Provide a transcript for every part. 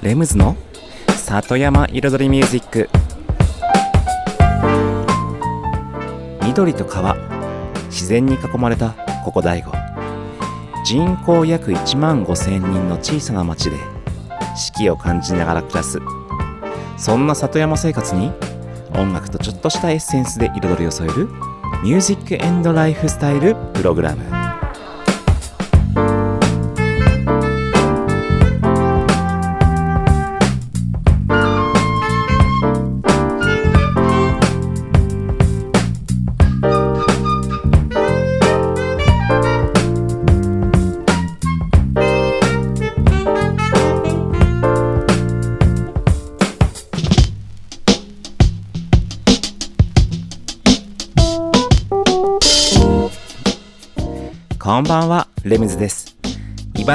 レムズの里山彩りミュージック。緑と川自然に囲まれたここ大悟。人口約1万5千人の小さな町で四季を感じながら暮らす。そんな里山生活に音楽とちょっとしたエッセンスで彩りを添えるミュージックエンドライフスタイルプログラム。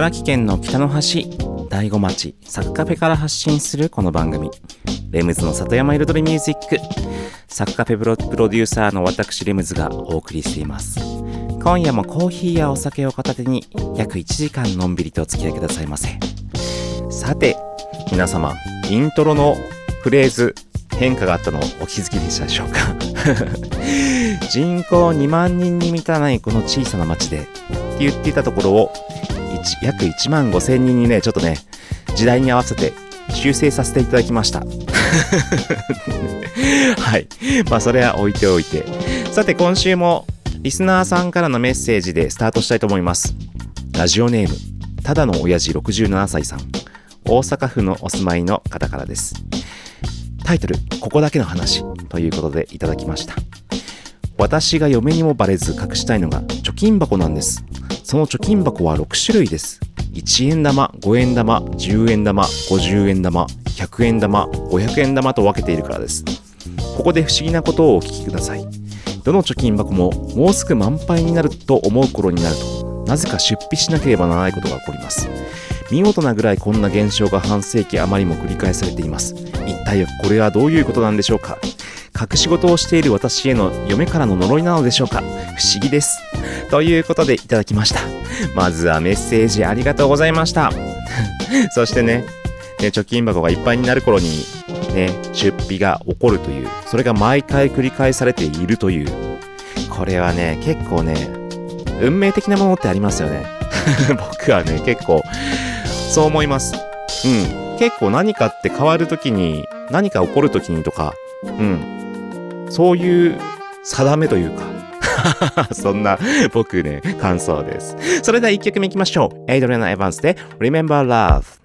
茨城県の北の端、大子町、サッカフェから発信するこの番組、レムズの里山彩りミュージック、サッカフェプロプロデューサーの私レムズがお送りしています。今夜もコーヒーやお酒を片手に約1時間のんびりとお付き合いくださいませ。さて、皆様、イントロのフレーズ、変化があったのをお気づきでしたでしょうか？人口2万人に満たないこの小さな町でって言っていたところを約1万5千人にねちょっとね時代に合わせて修正させていただきました。はい。まあそれは置いておいて。さて今週もリスナーさんからのメッセージでスタートしたいと思います。ラジオネームただの親父67歳さん。大阪府のお住まいの方からです。タイトル「ここだけの話」ということでいただきました。私が嫁にもバレず隠したいのが貯金箱なんです。その貯金箱は6種類です。1円玉5円玉10円玉50円玉100円玉500円玉と分けているからです。ここで不思議なことをお聞きください。どの貯金箱ももうすぐ満杯になると思う頃になるとなぜか出費しなければならないことが起こります。見事なぐらいこんな現象が半世紀余りも繰り返されています。一体これはどういうことなんでしょうか。隠し事をしている私への嫁からの呪いなのでしょうか？不思議です。ということでいただきました。まずはメッセージありがとうございました。そしてねね貯金箱がいっぱいになる頃にね出費が起こるというそれが毎回繰り返されているという。これはね結構ね運命的なものってありますよね。僕はね結構そう思います。うん。結構何かって変わるときに何か起こるときにとかうん。そういう定めというか そんな僕ね感想です。それでは1曲目いきましょう。エイドリアナ・エヴァンスで Remember Love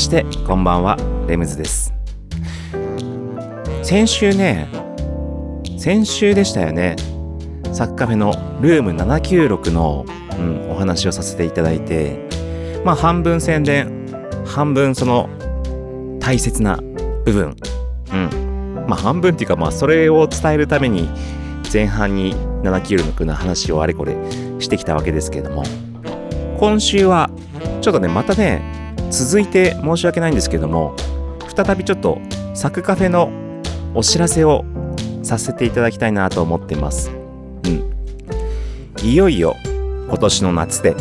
してこんばんはレムズです。先週ね先週でしたよね。サッカフェのルーム796の、うん、お話をさせていただいてまあ半分宣伝半分その大切な部分。うん。まあ半分っていうかまあそれを伝えるために前半に796の話をあれこれしてきたわけですけれども。今週はちょっとねまたね続いて申し訳ないんですけども再びちょっとサクカフェのお知らせをさせていただきたいなと思ってます。うん。いよいよ今年の夏で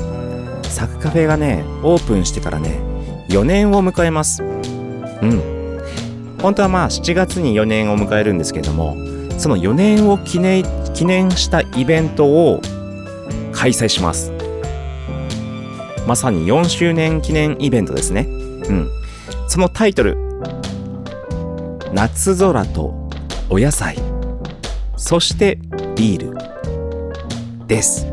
サクカフェがねオープンしてからね4年を迎えます。うん。本当はまあ7月に4年を迎えるんですけどもその4年を記念記念したイベントを開催します。まさに4周年記念イベントですね。うん。そのタイトル、夏空とお野菜、そしてビールです。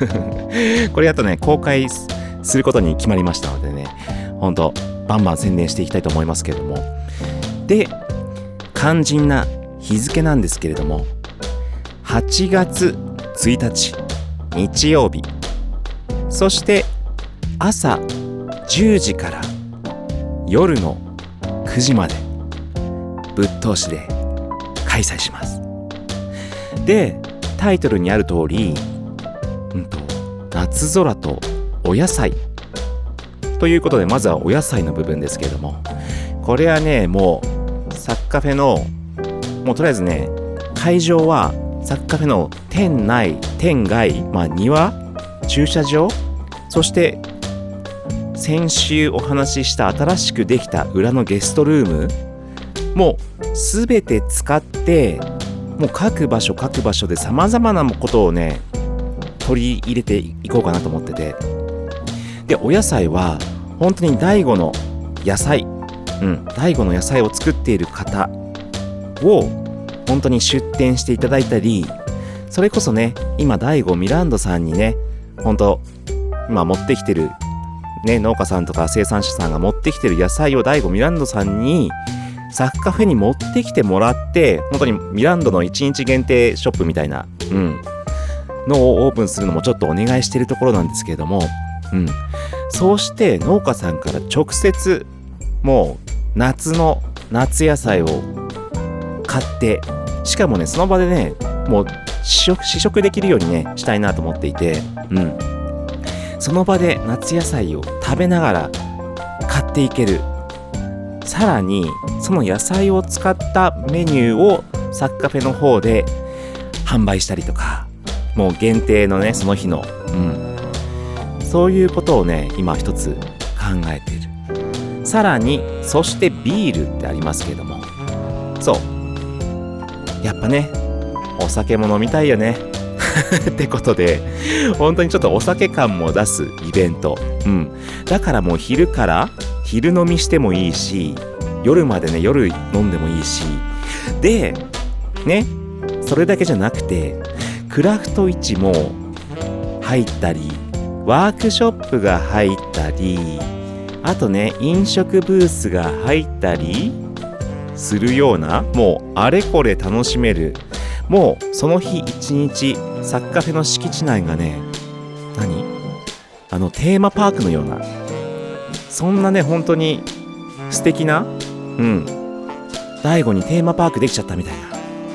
これあとね、公開することに決まりましたのでね、ほんと、バンバン宣伝していきたいと思いますけれども。で、肝心な日付なんですけれども、8月1日、日曜日、そして朝10時から夜の9時までぶっ通しで開催します。で、タイトルにある通り、うんと、夏空とお野菜ということで、まずはお野菜の部分ですけれども、これはね、もう、サッカフェの、もうとりあえずね、会場はサッカフェの店内、店外、まあ庭駐車場？そして先週お話しした新しくできた裏のゲストルーム？もう全て使ってもう各場所各場所でさまざまなことをね取り入れていこうかなと思ってて。でお野菜は本当に第五の野菜うん第五の野菜を作っている方を本当に出店していただいたりそれこそね今第五ミランドさんにね本当今持ってきてる、ね、農家さんとか生産者さんが持ってきてる野菜を第五ミランドさんにサッカフェに持ってきてもらって本当にミランドの1日限定ショップみたいな、うん、のをオープンするのもちょっとお願いしてるところなんですけれども、うん、そうして農家さんから直接もう夏の夏野菜を買ってしかもねその場でねもう試食できるようにねしたいなと思っていて、うん、その場で夏野菜を食べながら買っていける。さらにその野菜を使ったメニューをサッカフェの方で販売したりとかもう限定のねその日の、うん、そういうことをね今一つ考えている。さらにそしてビールってありますけども。そう。やっぱねお酒も飲みたいよね。ってことで本当にちょっとお酒感も出すイベント。うん。だからもう昼から昼飲みしてもいいし夜までね夜飲んでもいいし。でねそれだけじゃなくてクラフト市も入ったりワークショップが入ったりあとね飲食ブースが入ったりするようなもうあれこれ楽しめるもうその日一日サッカフェの敷地内がね何？あのテーマパークのようなそんなね本当に素敵なうん。大悟にテーマパークできちゃったみたいな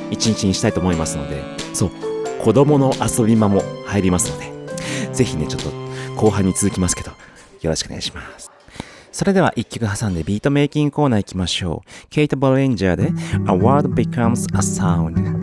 一日にしたいと思いますのでそう子供の遊び場も入りますのでぜひねちょっと後半に続きますけどよろしくお願いします。それでは一曲挟んでビートメイキングコーナー行きましょう。ケイト・ボルエンジャーで A Word Becomes a Sound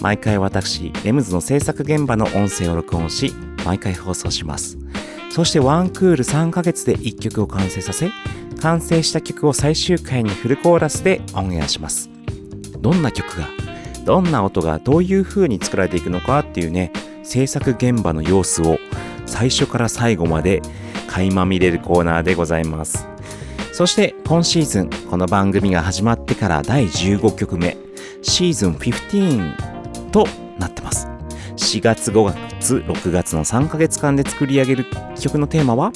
毎回私レムズの制作現場の音声を録音し毎回放送します。そしてワンクール3ヶ月で1曲を完成させ完成した曲を最終回にフルコーラスでオンエアします。どんな曲がどんな音がどういう風に作られていくのかっていうね制作現場の様子を最初から最後まで垣間見れるコーナーでございます。そして今シーズンこの番組が始まってから第15曲目シーズン15となってます4月5月6月の3ヶ月間で作り上げる曲のテーマは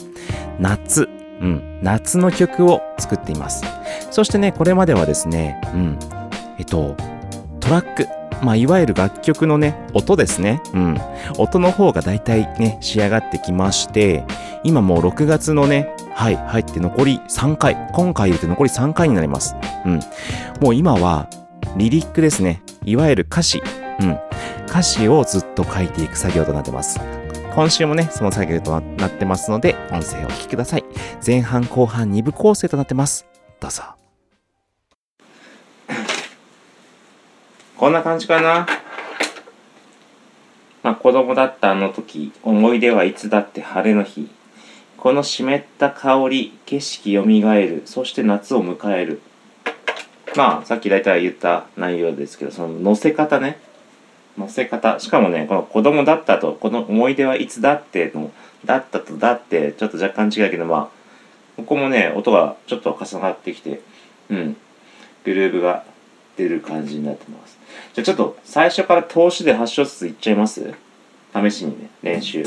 夏うん夏の曲を作っていますそしてねこれまではですねうんえっとトラックまあ、いわゆる楽曲のね、音ですね。うん。音の方が大体ね、仕上がってきまして、今もう6月のね、はい、入って残り3回。今回入れて残り3回になります。うん。もう今は、リリックですね。いわゆる歌詞。うん。歌詞をずっと書いていく作業となってます。今週もね、その作業となってますので、音声をお聞きください。前半後半2部構成となってます。どうぞ。こんな感じかな。まあ子供だったあの時、思い出はいつだって晴れの日。この湿った香り、景色よみがえる、そして夏を迎える。まあさっき大体言った内容ですけど、その乗せ方ね。乗せ方。しかもね、この子供だったと、この思い出はいつだっての、だったとだって、ちょっと若干違うけど、まあ、ここもね、音がちょっと重なってきて、うん、グルーブが出る感じになってます。じゃあちょっと最初から投資で8小節いっちゃいます？試しにね、練習。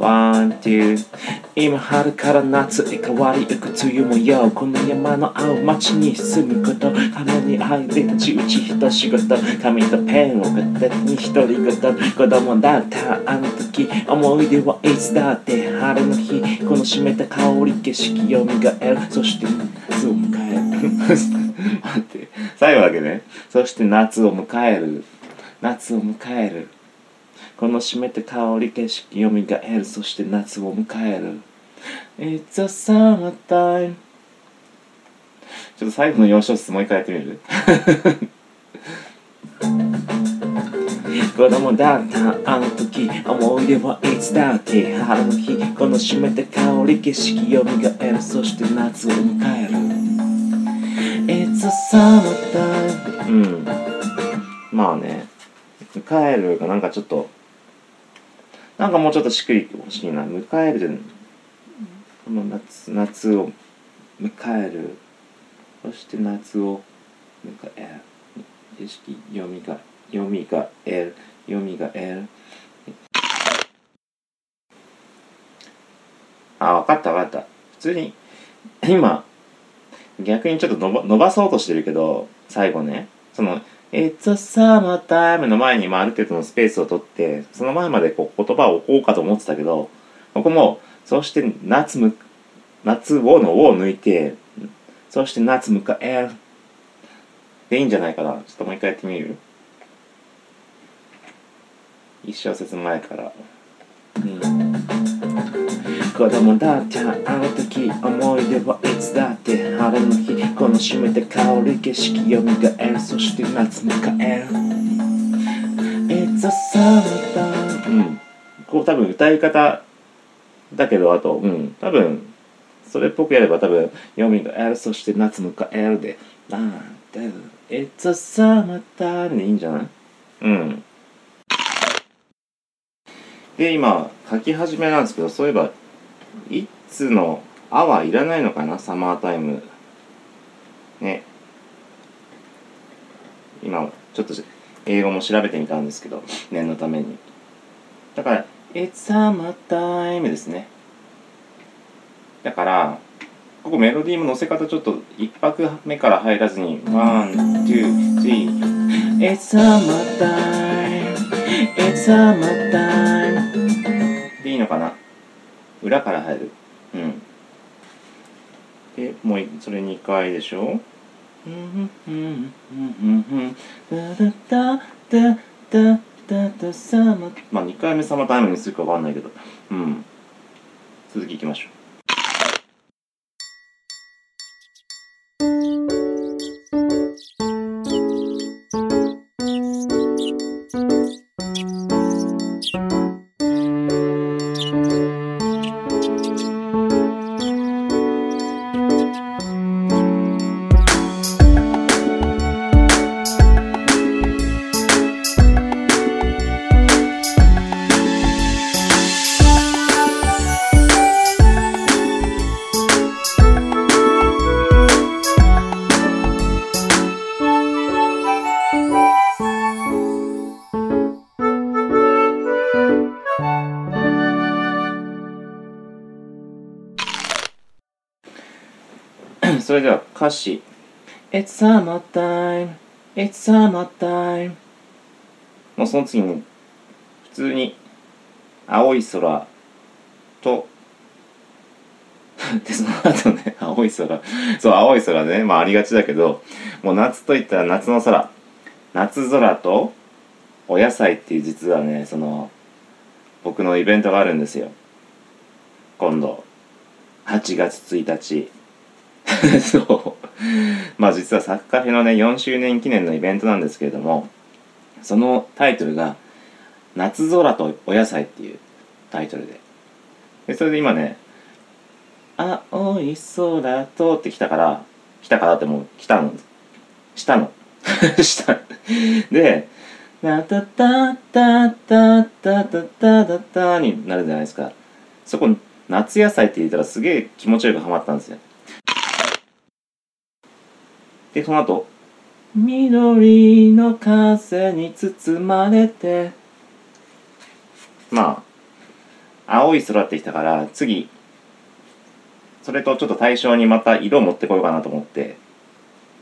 ワン、ツー。今春から夏へ変わりゆく梅雨もよこの山の青町に住むこと金に入り立ち打ち一仕事紙とペンを片手に独り言子供だったあの時思い出はいつだって晴れの日この湿った香り景色よみがえるそして夏を迎える。待って最後だけねそして夏を迎える。夏を迎える。この湿った香り景色よみがえるそして夏を迎える。It's a summertime. ちょっと最後の4小節もう一回やってみる？子供だったあの時思い出はいつだって春の日この湿った香り景色よみがえるそして夏を迎える。It's a summertime. うん。まあね。迎えるがなんかちょっとなんかもうちょっとしっくり欲しいな。迎えるこの夏夏を迎える。そして夏を迎える。景色よみがよみがえる。よみがえる。あ分かった分かった。普通に今逆にちょっと伸ば伸ばそうとしてるけど最後ね。その「It's a summertime」の前にまあある程度のスペースを取ってその前までこう言葉を置こうかと思ってたけどここもそして夏む夏をの「を」を抜いてそして夏迎えるでいいんじゃないかな。ちょっともう一回やってみる？一小節前から。うん。子供だってあの時思い出はいつだって晴れの日この湿った香り景色よみがえるそして夏迎える It's a summertime うん。こう多分歌い方だけどあとうん。多分それっぽくやれば多分よみがえるそして夏迎えるで。なんて。It's a summertime でいいんじゃない？うん。で今書き始めなんですけどそういえばいつの「あ」はいらないのかなサマータイム。ね。今ちょっと英語も調べてみたんですけど念のために。だから「It's summer time」ですね。だからここメロディーも乗せ方ちょっと一拍目から入らずに「 One, two, three」「It's summer time」「It's summer time」でいいのかな？裏から入る。うん。でもういそれ2回でしょ？まあ2回目 summer time にするかわかん。ないけどうん。続きいきましょうそれでは歌詞。It's summertime It's summertime もうその次に普通に青い空と でその後ね青い空。そう青い空ね。まあありがちだけどもう夏といったら夏の空。夏空とお野菜っていう実はねその僕のイベントがあるんですよ。今度。8月1日 そう。まあ実はサッカーフェのね4周年記念のイベントなんですけれどもそのタイトルが「夏空とお野菜」っていうタイトルで。でそれで今ね「青い空と」って来たから来たからってもう来たの。したの。した。で「タタタタタタタタタタ」になるじゃないですか。そこ夏野菜って言ったらすげえ気持ちよくハマったんですよ。でその後。緑の風に包まれて。まあ青い空ってきたから次。それとちょっと対象にまた色を持ってこようかなと思って。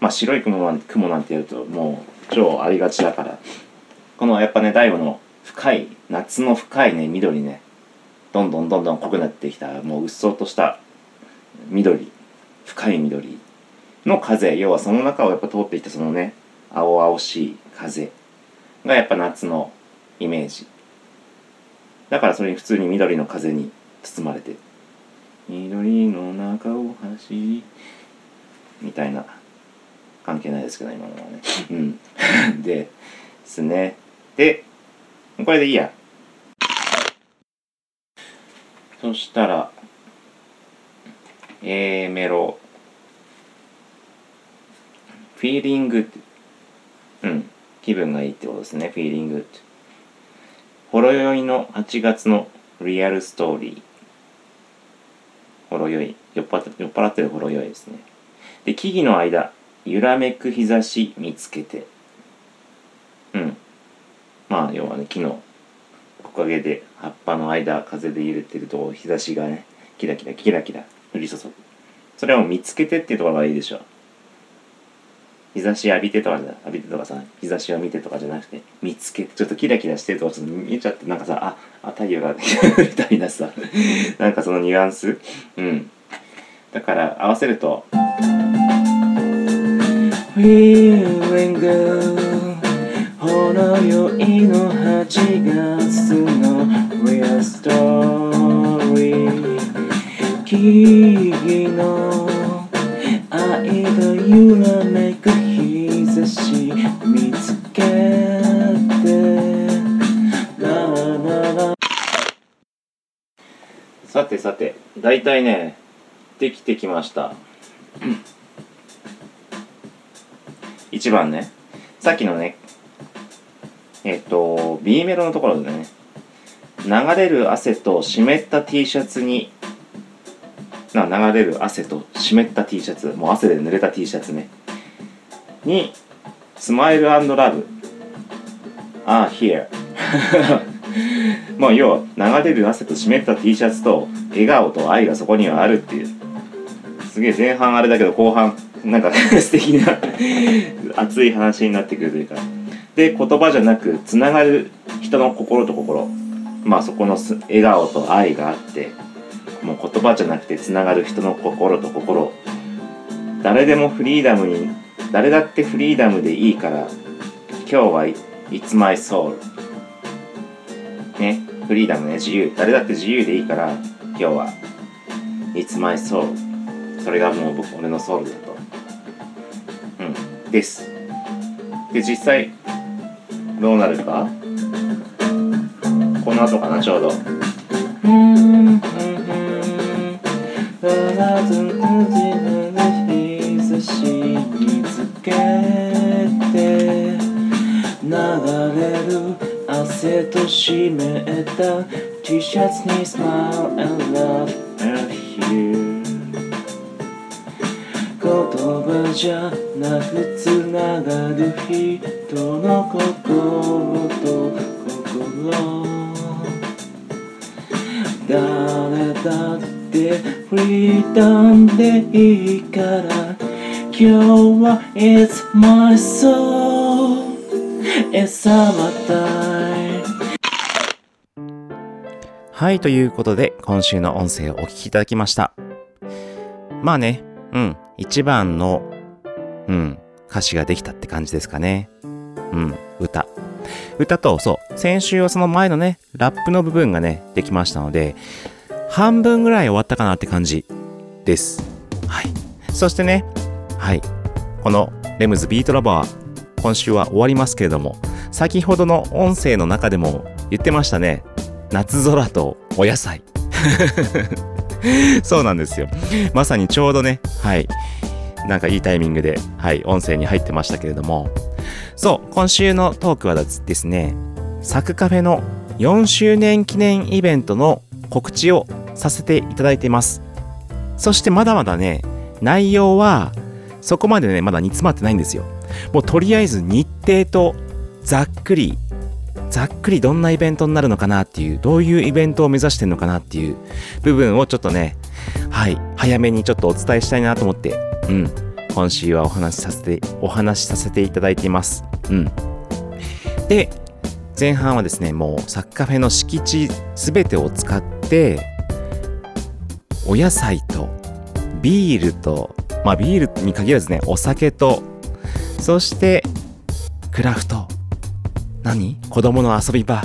まあ白い雲なん雲なんてやるともう超ありがちだから。このやっぱね大悟の深い夏の深いね緑ね。どんどんどんどん濃くなってきたもううっそうとした緑。深い緑の風要はその中をやっぱ通ってきたそのね青々しい風がやっぱ夏のイメージ。だからそれに普通に緑の風に包まれて緑の中を走り。みたいな。関係ないですけど今のはね。うん。で ですね。でこれでいいや。そしたら A メロ。Feeling good うん気分がいいってことですね。Feeling good ほろ酔いの8月のリアルストーリー。ほろ酔い。酔っ払って酔っ払ってるほろ酔いですね。で木々の間揺らめく日差し見つけて。うん。まあ要はね木の木陰で葉っぱの間風で揺れてると日差しがねキラキラキラキラ降り注ぐ。それを見つけてっていうところがいいでしょう。日差し浴びてとかじゃ浴びてとかさ日差しを見てとかじゃなくて見つけちょっとキラキラしてるとかちょっと見えちゃってなんかさああ太陽が みたいなさ。なんかそのニュアンス。うん。だから合わせると Feeling good ほろ酔いの8月の Real Story 木々の間揺らめく日し見つけて。ララララさてさて大体ねできてきました。1番ねさっきのねえっ、と B メロのところでね流れる汗と湿った T シャツにな流れる汗と湿った T シャツもう汗で濡れた T シャツねにスマイルラブああ here. まあ要は流れる汗と湿った T シャツと笑顔と愛がそこにはあるっていう。すげえ前半あれだけど後半なんか 素敵な熱い話になってくるというか。で言葉じゃなくつながる人の心と心。まあそこの笑顔と愛があって。もう言葉じゃなくてつながる人の心と心。誰でもフリーダムに誰だってフリーダムでいいから今日は It's my soul ねフリーダムね自由。誰だって自由でいいから今日は It's my soul それがもう僕俺のソウルだと。うん。です。で実際どうなるか？この後かなちょうど。日差し見つけて流れる汗と湿った T シャツに Smile and love are here 言葉じゃなくつながる人の心と心誰だってフリーダムでいいから。今日は It's my soul It's summertime はい、ということで、今週の音声をお聞きいただきました。まあね、うん、一番の、うん、歌詞ができたって感じですかね。うん、歌。歌と、そう、先週はその前のね、ラップの部分がね、できましたので、半分ぐらい終わったかなって感じです。はい。そしてね、はい。このレムズビートラバー、今週は終わりますけれども、先ほどの音声の中でも言ってましたね。夏空とお野菜。そうなんですよ。まさにちょうどね、はい。なんかいいタイミングで、はい、音声に入ってましたけれども。そう、今週のトークはですね、サクカフェの4周年記念イベントの告知をさせていただいています。そしてまだまだね、内容はそこまでね、まだ煮詰まってないんですよ。もうとりあえず日程とざっくり、ざっくりどんなイベントになるのかなっていう、どういうイベントを目指してるのかなっていう部分をちょっとね、はい、早めにちょっとお伝えしたいなと思って、うん、今週はお話しさせて、お話しさせていただいています。うん。で、前半はですね、もうサッカフェの敷地すべてを使って、お野菜とビールと、まあビールに限らずね、お酒と、そしてクラフト。何？子供の遊び場。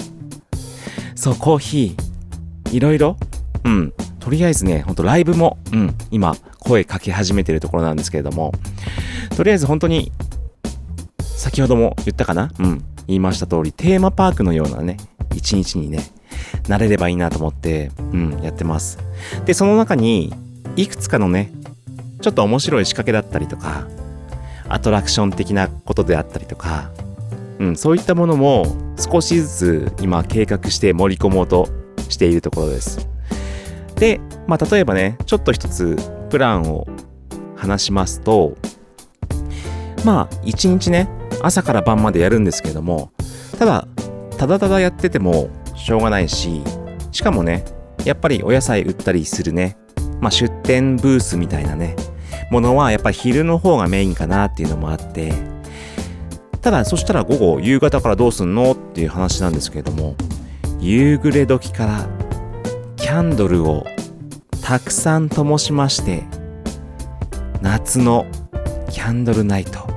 そう、コーヒー。いろいろ？うん。とりあえずね、ほんとライブも、うん、今、声かけ始めてるところなんですけれども、とりあえず本当に、先ほども言ったかな？うん。言いました通り、テーマパークのようなね、一日にね、なれればいいなと思って、うん、やってます。で、その中に、いくつかのね、ちょっと面白い仕掛けだったりとか、アトラクション的なことであったりとか、うん、そういったものも少しずつ今計画して盛り込もうとしているところです。で、まあ、例えばね、ちょっと一つプランを話しますと、まあ、一日ね、朝から晩までやるんですけども、ただ、ただただやっててもしょうがないし、しかもね、やっぱりお野菜売ったりするね、まあ、出店ブースみたいなね、ものはやっぱり昼の方がメインかなっていうのもあってただそしたら午後夕方からどうすんのっていう話なんですけれども夕暮れ時からキャンドルをたくさん灯しまして夏のキャンドルナイト。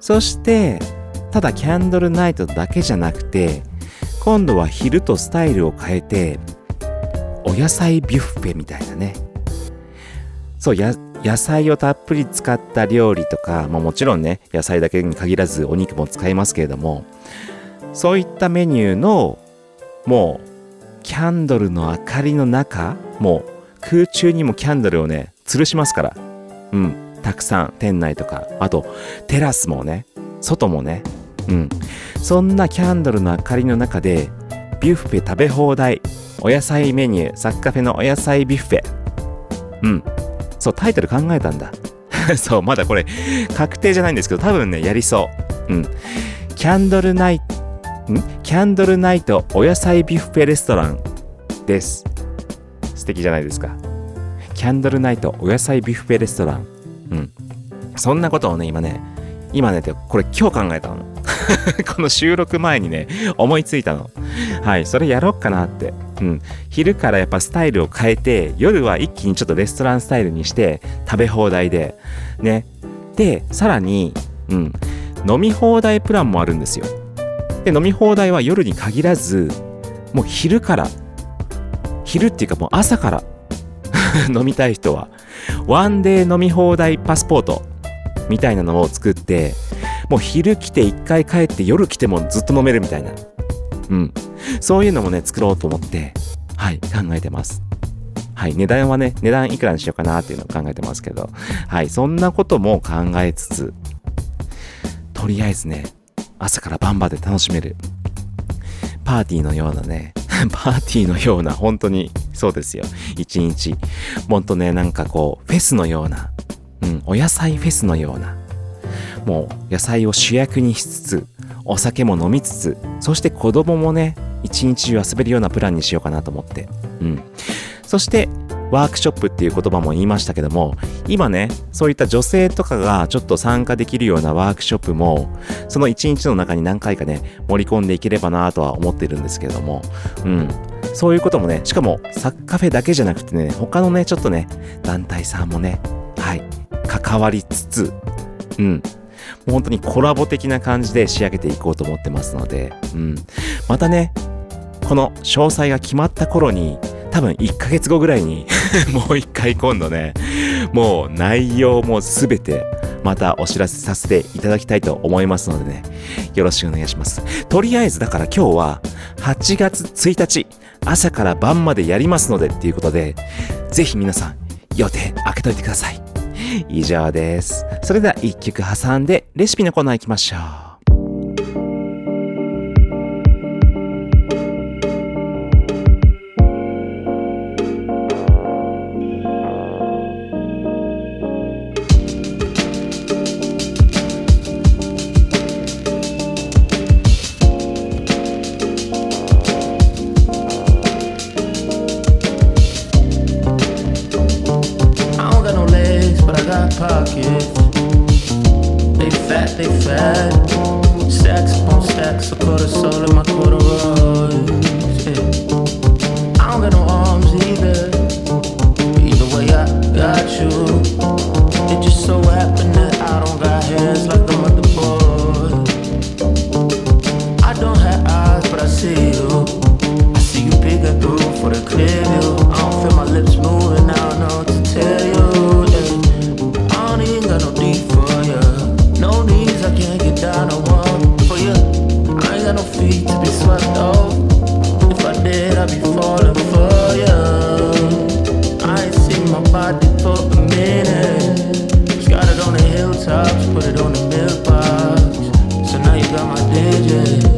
そしてただキャンドルナイトだけじゃなくて今度は昼とスタイルを変えてお野菜ビュッフェみたいなね。そうや野菜をたっぷり使った料理とか、まあ、もちろんね野菜だけに限らずお肉も使いますけれどもそういったメニューのもうキャンドルの明かりの中もう空中にもキャンドルをね吊るしますから。うん。たくさん店内とか。あとテラスもね外もね。うん。そんなキャンドルの明かりの中でビュッフェ食べ放題。お野菜メニュー。サッカフェのお野菜ビュッフェ。うん。そうタイトル考えたんだ。そうまだこれ確定じゃないんですけど多分ねやりそう。うん。キャンドルナイトん？キャンドルナイトお野菜ビュッフェレストランです。素敵じゃないですか。キャンドルナイトお野菜ビュッフェレストラン。うん。そんなことをね今ね今ねこれ今日考えたの。この収録前にね思いついたの。はいそれやろっかなって。うん。昼からやっぱスタイルを変えて夜は一気にちょっとレストランスタイルにして食べ放題で。ね。でさらにうん。飲み放題プランもあるんですよ。で飲み放題は夜に限らずもう昼から昼っていうかもう朝から 飲みたい人はワンデー飲み放題パスポートみたいなのを作ってもう昼来て一回帰って夜来てもずっと飲めるみたいな。うん。そういうのもね作ろうと思ってはい考えてます。はい値段はね値段いくらにしようかなっていうのを考えてますけど。はいそんなことも考えつつとりあえずね朝から晩まで楽しめる。パーティーのようなね パーティーのような本当にそうですよ。一日。ほんとねなんかこうフェスのようなうんお野菜フェスのようなもう野菜を主役にしつつお酒も飲みつつそして子供もね一日中遊べるようなプランにしようかなと思って。うん。そしてワークショップっていう言葉も言いましたけども今ねそういった女性とかがちょっと参加できるようなワークショップもその一日の中に何回かね盛り込んでいければなとは思ってるんですけれども。うん。そういうこともねしかもサッカフェだけじゃなくてね他のねちょっとね団体さんもねはい関わりつつうんもう本当にコラボ的な感じで仕上げていこうと思ってますので、うん。またね、この詳細が決まった頃に、多分1ヶ月後ぐらいに もう一回今度ね、もう内容もすべてまたお知らせさせていただきたいと思いますのでね、よろしくお願いします。とりあえずだから今日は8月1日朝から晩までやりますのでっていうことで、ぜひ皆さん予定開けといてください。以上です。それでは一曲挟んでレシピのコーナー行きましょう。Off. If I did, I'd be falling for ya. I ain't seen my body for a minute. It on the hilltops, put it on the mailbox. So now you got my digit.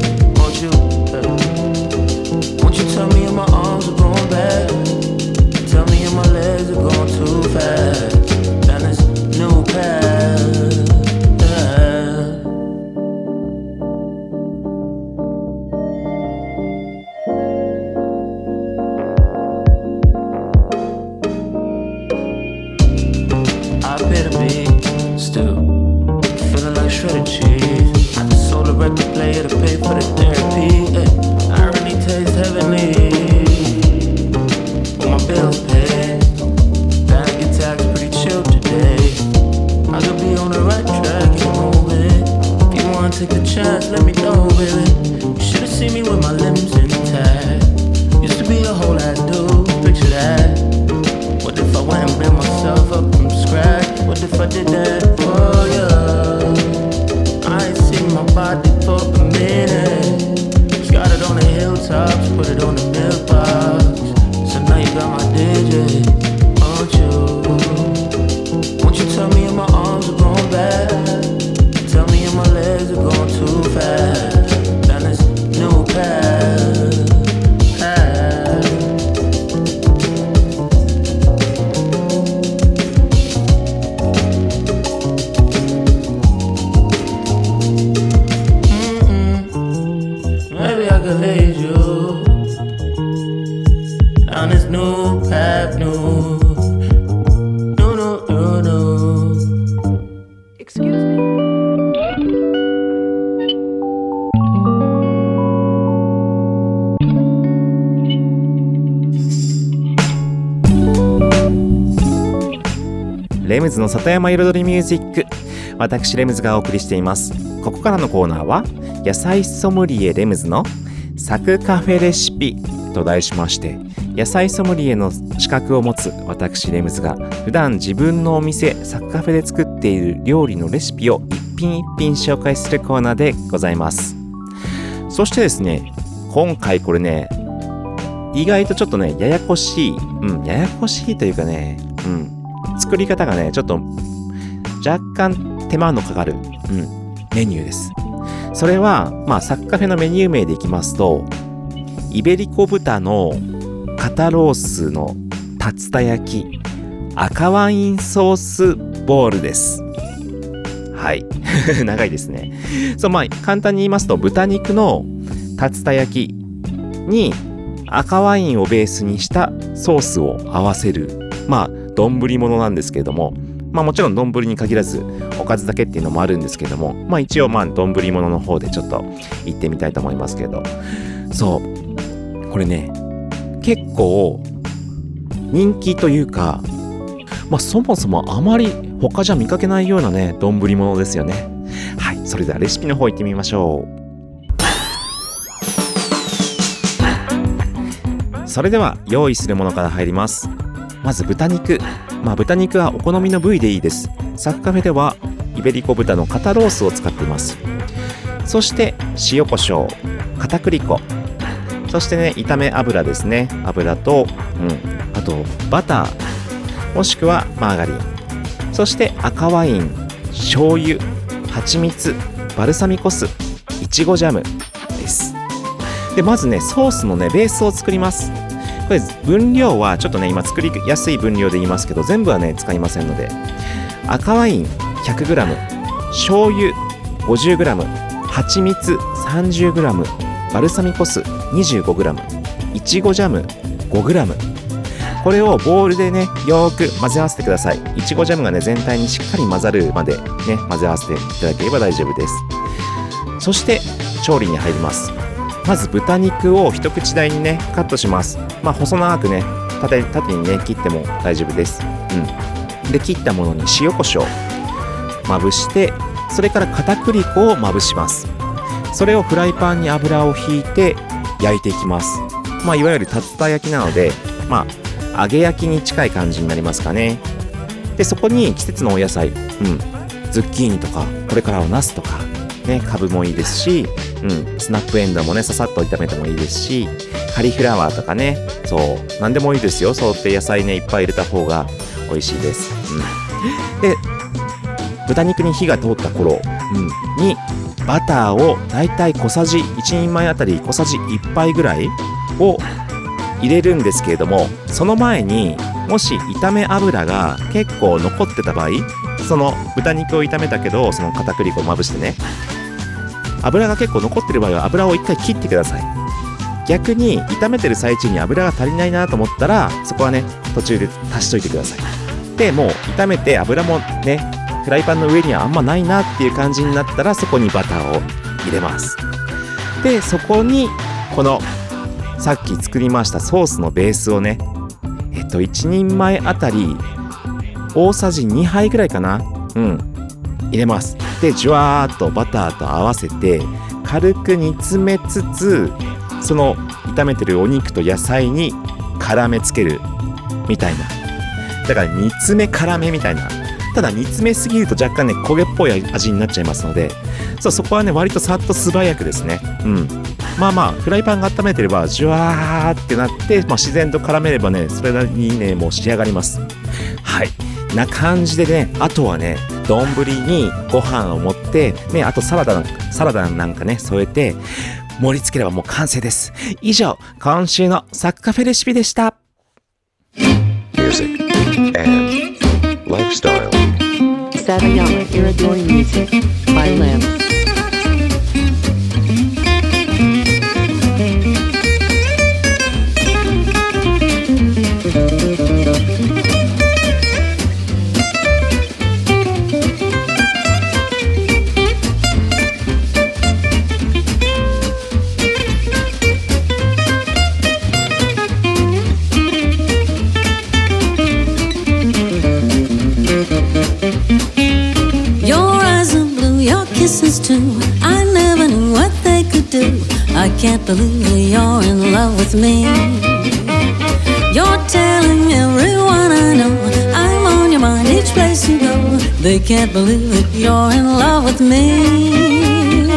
colégio Down this new レムズの里山彩りミュージック。私レムズがお送りしています。ここからのコーナーは野菜ソムリエレムズのサクカフェレシピと題しまして野菜ソムリエの資格を持つ私レムズが普段自分のお店サクカフェで作っている料理のレシピを一品一品紹介するコーナーでございます。そしてですね今回これね意外とちょっとねややこしいうんややこしいというかねうん作り方がねちょっと若干手間のかかる、うん、メニューです。それはまあサッカフェのメニュー名でいきますとイベリコ豚の肩ロースの竜田焼き赤ワインソースボールです。はい。長いですね。そうまあ簡単に言いますと豚肉の竜田焼きに赤ワインをベースにしたソースを合わせるまあ丼物なんですけれどもまあもちろん丼に限らずおかずだけっていうのもあるんですけどもまあ一応まあ丼物の方でちょっと行ってみたいと思いますけど。そう。これね結構人気というかまあそもそもあまり他じゃ見かけないようなね丼物ですよね。はいそれではレシピの方行ってみましょう。それでは用意するものから入ります。まず豚肉。まあ豚肉はお好みの部位でいいです。サクカフェではイベリコ豚の肩ロースを使っています。そして塩コショウ片栗粉。そしてね炒め油ですね。油と、うん、あとバター。もしくはマーガリン。そして赤ワイン醤油蜂蜜バルサミコ酢いちごジャムです。でまずねソースのねベースを作ります。これ分量はちょっとね今作りやすい分量で言いますけど全部はね使いませんので。赤ワイン 100g 醤油 50g 蜂蜜 30g バルサミコ酢 25g いちごジャム 5g これをボウルでねよーく混ぜ合わせてください。いちごジャムがね全体にしっかり混ざるまでね混ぜ合わせていただければ大丈夫です。そして調理に入ります。まず豚肉を一口大にねカットします。まあ細長くね縦縦にね切っても大丈夫です。うん。で切ったものに塩コショウまぶしてそれから片栗粉をまぶします。それをフライパンに油をひいて焼いていきます。まあいわゆる竜田焼きなのでまあ揚げ焼きに近い感じになりますかね。でそこに季節のお野菜うんズッキーニとかこれからはナスとかねカブもいいですしうん、スナップエンドウもねささっと炒めてもいいですしカリフラワーとかねそう。何でもいいですよ。そうって野菜ねいっぱい入れた方が美味しいです、うん、で豚肉に火が通った頃、うん、にバターをだいたい小さじ1人前あたり小さじ1杯ぐらいを入れるんですけれどもその前にもし炒め油が結構残ってた場合その豚肉を炒めたけどその片栗粉をまぶしてね油が結構残ってる場合は油を一回切ってください。逆に炒めてる最中に油が足りないなと思ったらそこはね途中で足しといてください。でもう炒めて油もねフライパンの上にはあんまないなっていう感じになったらそこにバターを入れます。でそこにこのさっき作りましたソースのベースをねえっと1人前あたり大さじ2杯ぐらいかなうん入れます。でジュワーっとバターと合わせて軽く煮詰めつつその炒めてるお肉と野菜に絡めつけるみたいな。だから煮詰め絡めみたいな。ただ煮詰めすぎると若干ね焦げっぽい味になっちゃいますので。そうそこはね割とさっと素早くですね。うん。まあまあフライパンが温めてればジュワーってなって、まあ、自然と絡めればねそれなりにねもう仕上がります。はい。な感じでねあとはね丼にご飯を盛って、ね、あとサラダなんかサラダなんかね添えて盛り付ければもう完成です以上今週のサッカフェレシピでした Music and lifestyle. Satayama Iridori Music by Limbs. They can't believe that you're in love with me.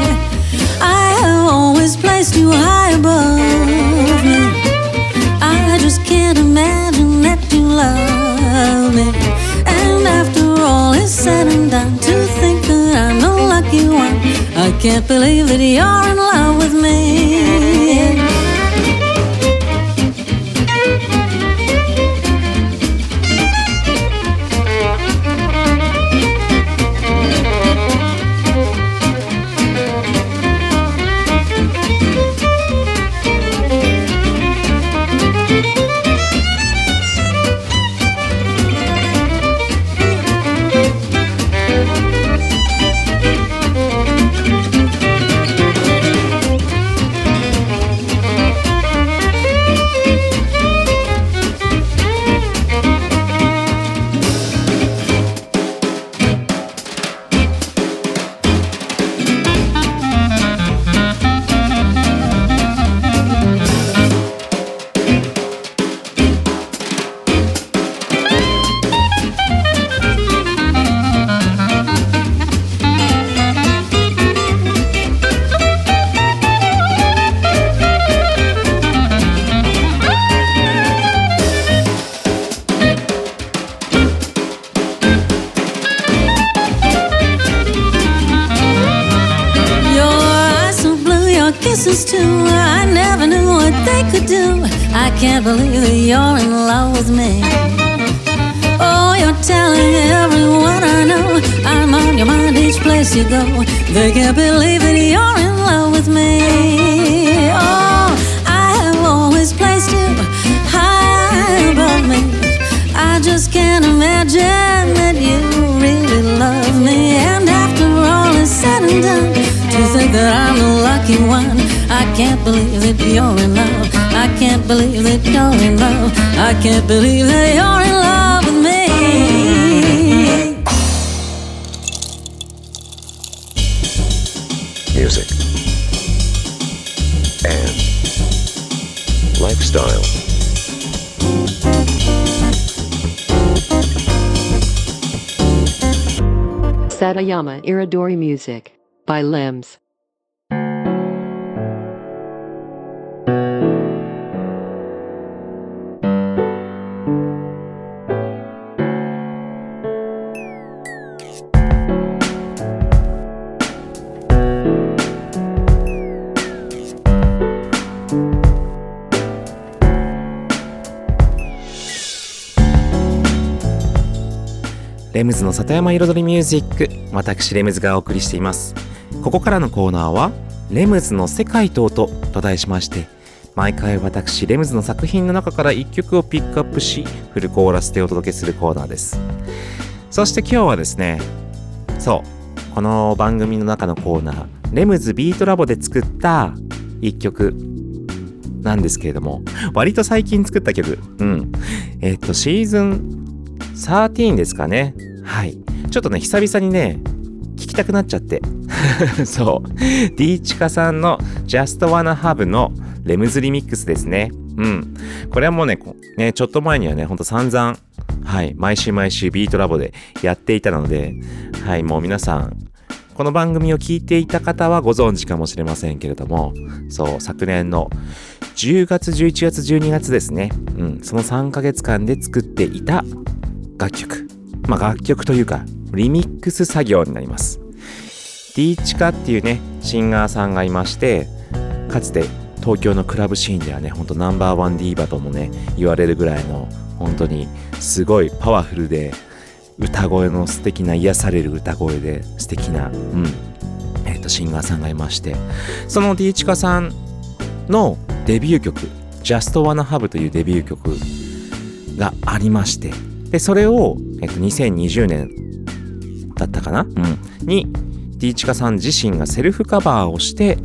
I have always placed you high above me. I just can't imagine that you love me. And after all is said and done, to think that I'm the lucky one, I can't believe that you're in love with me. Can't believe that you're in love with me. music, and lifestyle. Satayama Iridori Music by Limbs. レムズの里山彩りミュージック私レムズがお送りしています。ここからのコーナーはレムズの世界と音と題しまして毎回私レムズの作品の中から1曲をピックアップしフルコーラスでお届けするコーナーです。そして今日はですねそうこの番組の中のコーナーレムズビートラボで作った1曲なんですけれども割と最近作った曲。うん。えっとシーズン13ですかね。はい。ちょっとね、久々にね、聞きたくなっちゃって。そう。D チカさんの Just Wanna Have のレムズリミックスですね。うん。これはもうね、ねちょっと前にはね、ほんと散々、はい、毎週毎週ビートラボでやっていたので、はい、もう皆さん、この番組を聞いていた方はご存知かもしれませんけれども、そう、昨年の10月、11月、12月ですね。うん、その3ヶ月間で作っていた楽曲。まあ楽曲というか、リミックス作業になります。D チカっていうね、シンガーさんがいまして、かつて東京のクラブシーンではね、ほんとナンバーワンディーバともね、言われるぐらいの、本当にすごいパワフルで、歌声の素敵な癒される歌声で素敵な、うん、えっ、と、シンガーさんがいまして、その D チカさんのデビュー曲、Just Wanna Have というデビュー曲がありまして、で、それを、えっと、2020年だったかな？うん。に、D チカさん自身がセルフカバーをして、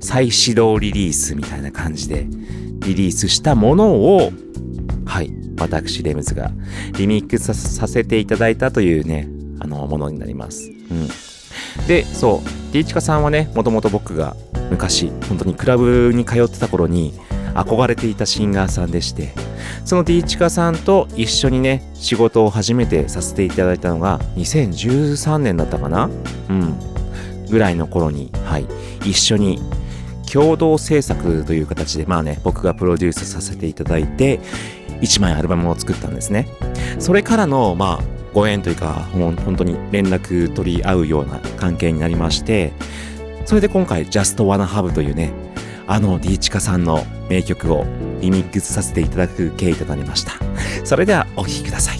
再始動リリースみたいな感じでリリースしたものを、はい、私、レムズがリミックスささせていただいたというね、あの、ものになります。うん。で、そう、D チカさんはね、もともと僕が昔、本当にクラブに通ってた頃に、憧れていたシンガーさんでしてその D チカさんと一緒にね仕事を初めてさせていただいたのが2013年だったかな？うん。ぐらいの頃にはい。一緒に共同制作という形でまあね僕がプロデュースさせていただいて1枚アルバムを作ったんですね。それからのまあご縁というか本当に連絡取り合うような関係になりましてそれで今回 Just Wanna Have というねあの D チカさんの名曲をリミックスさせていただく経緯となりました。それではお聴きください。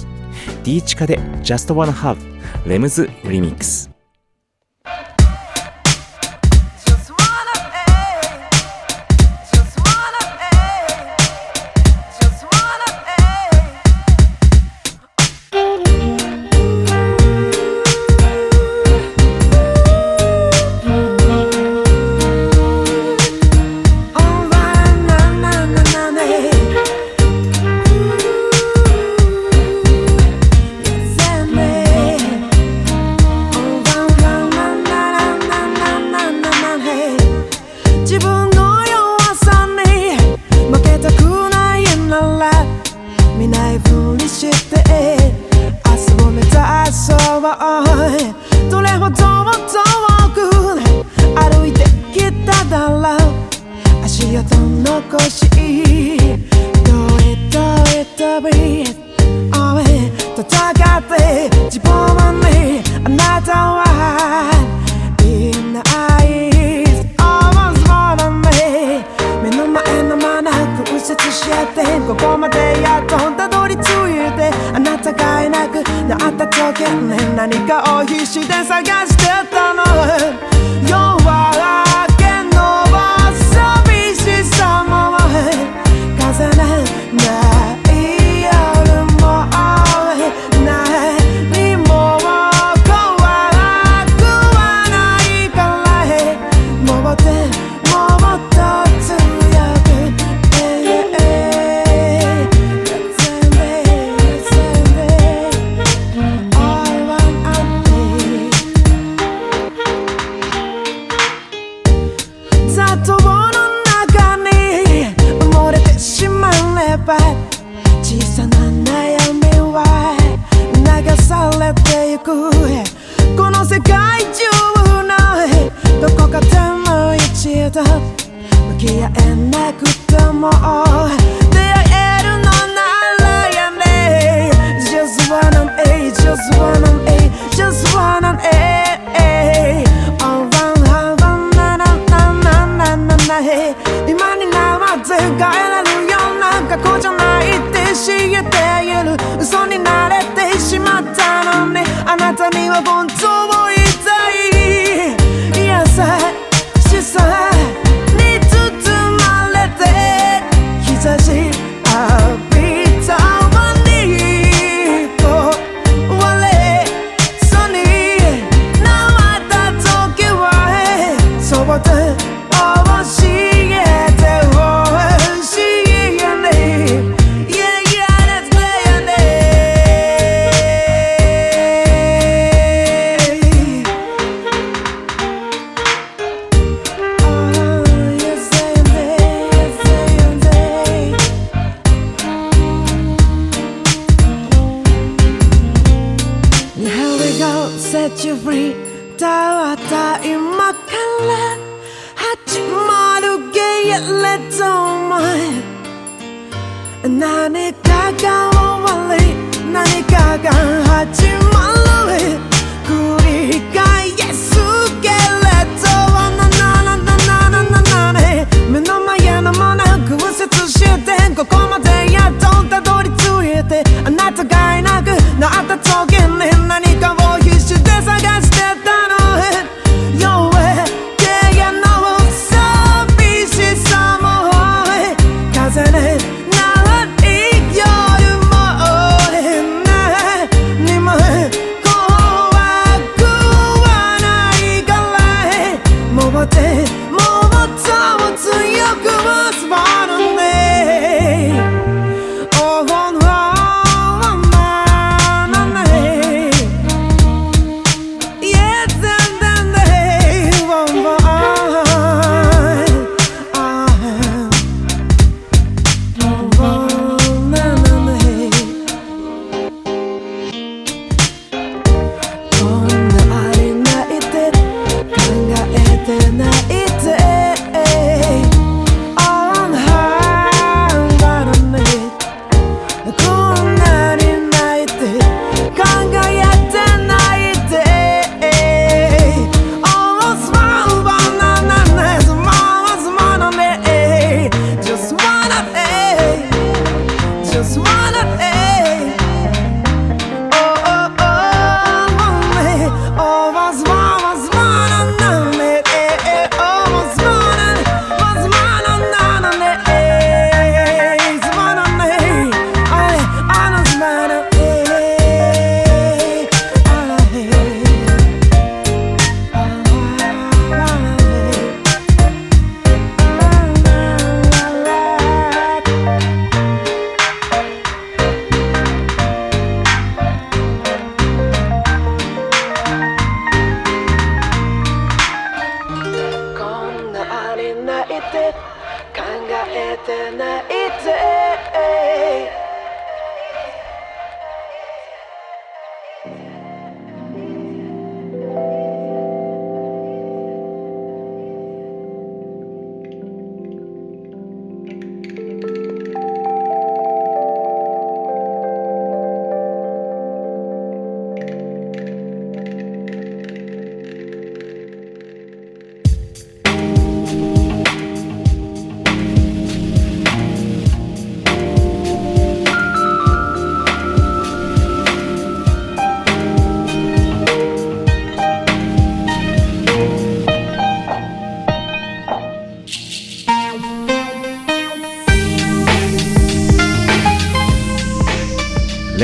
D チカで Just Wanna Have レムズリミックス残しどれどれ飛び戦って自分にあなたはいないあわずわらね目の前のまなく右折してここまでやっとたどり着いてあなたがいなくなった時に何かを必死で探してたの。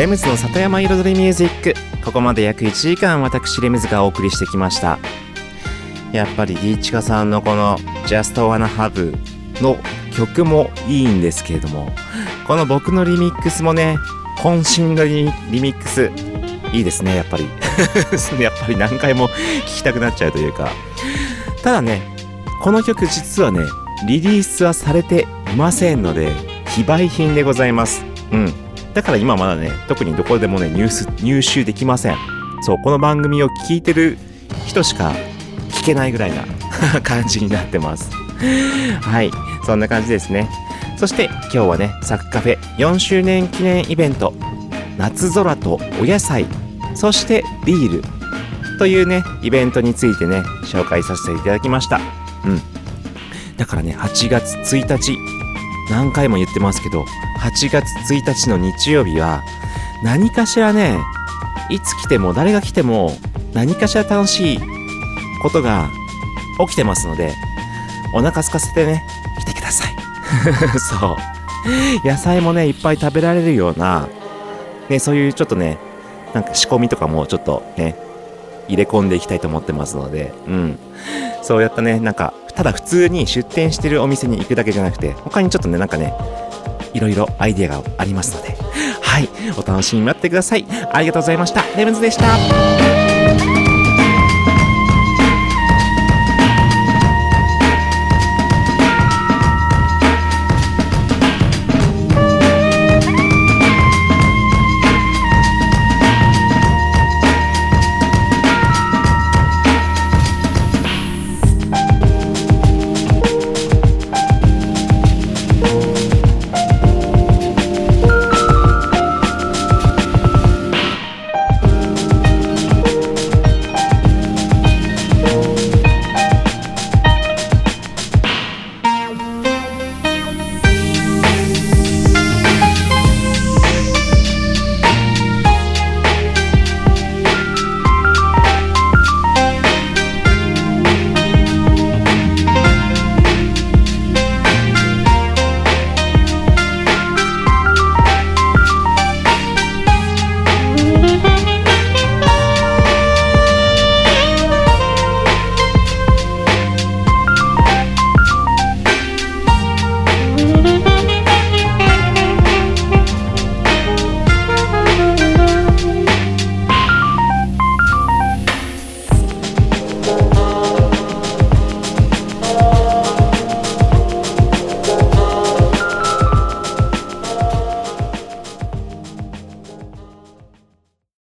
レムズの里山彩りミュージック。ここまで約1時間私レムズがお送りしてきました。やっぱりリーチカさんのこの Just Wanna Have の曲もいいんですけれどもこの僕のリミックスもね渾身のリリミックス。いいですねやっぱり。やっぱり何回も聴きたくなっちゃうというか。ただねこの曲実はねリリースはされていませんので非売品でございます。うん。だから今まだね特にどこでもね入手入手できません。そうこの番組を聞いてる人しか聞けないぐらいな 感じになってます。はいそんな感じですね。そして今日はねサクカフェ4周年記念イベント夏空とお野菜そしてビールというねイベントについてね紹介させていただきました。うん。だからね8月1日何回も言ってますけど8月1日の日曜日は何かしらねいつ来ても誰が来ても何かしら楽しいことが起きてますのでお腹空かせてね来てください。そう。野菜もねいっぱい食べられるようなねそういうちょっとねなんか仕込みとかもちょっとね入れ込んでいきたいと思ってますのでうん。そうやったねなんかただ普通に出店してるお店に行くだけじゃなくて他にちょっとねなんかねいろいろアイデアがありますのではいお楽しみに待ってください。ありがとうございました。レムズでした。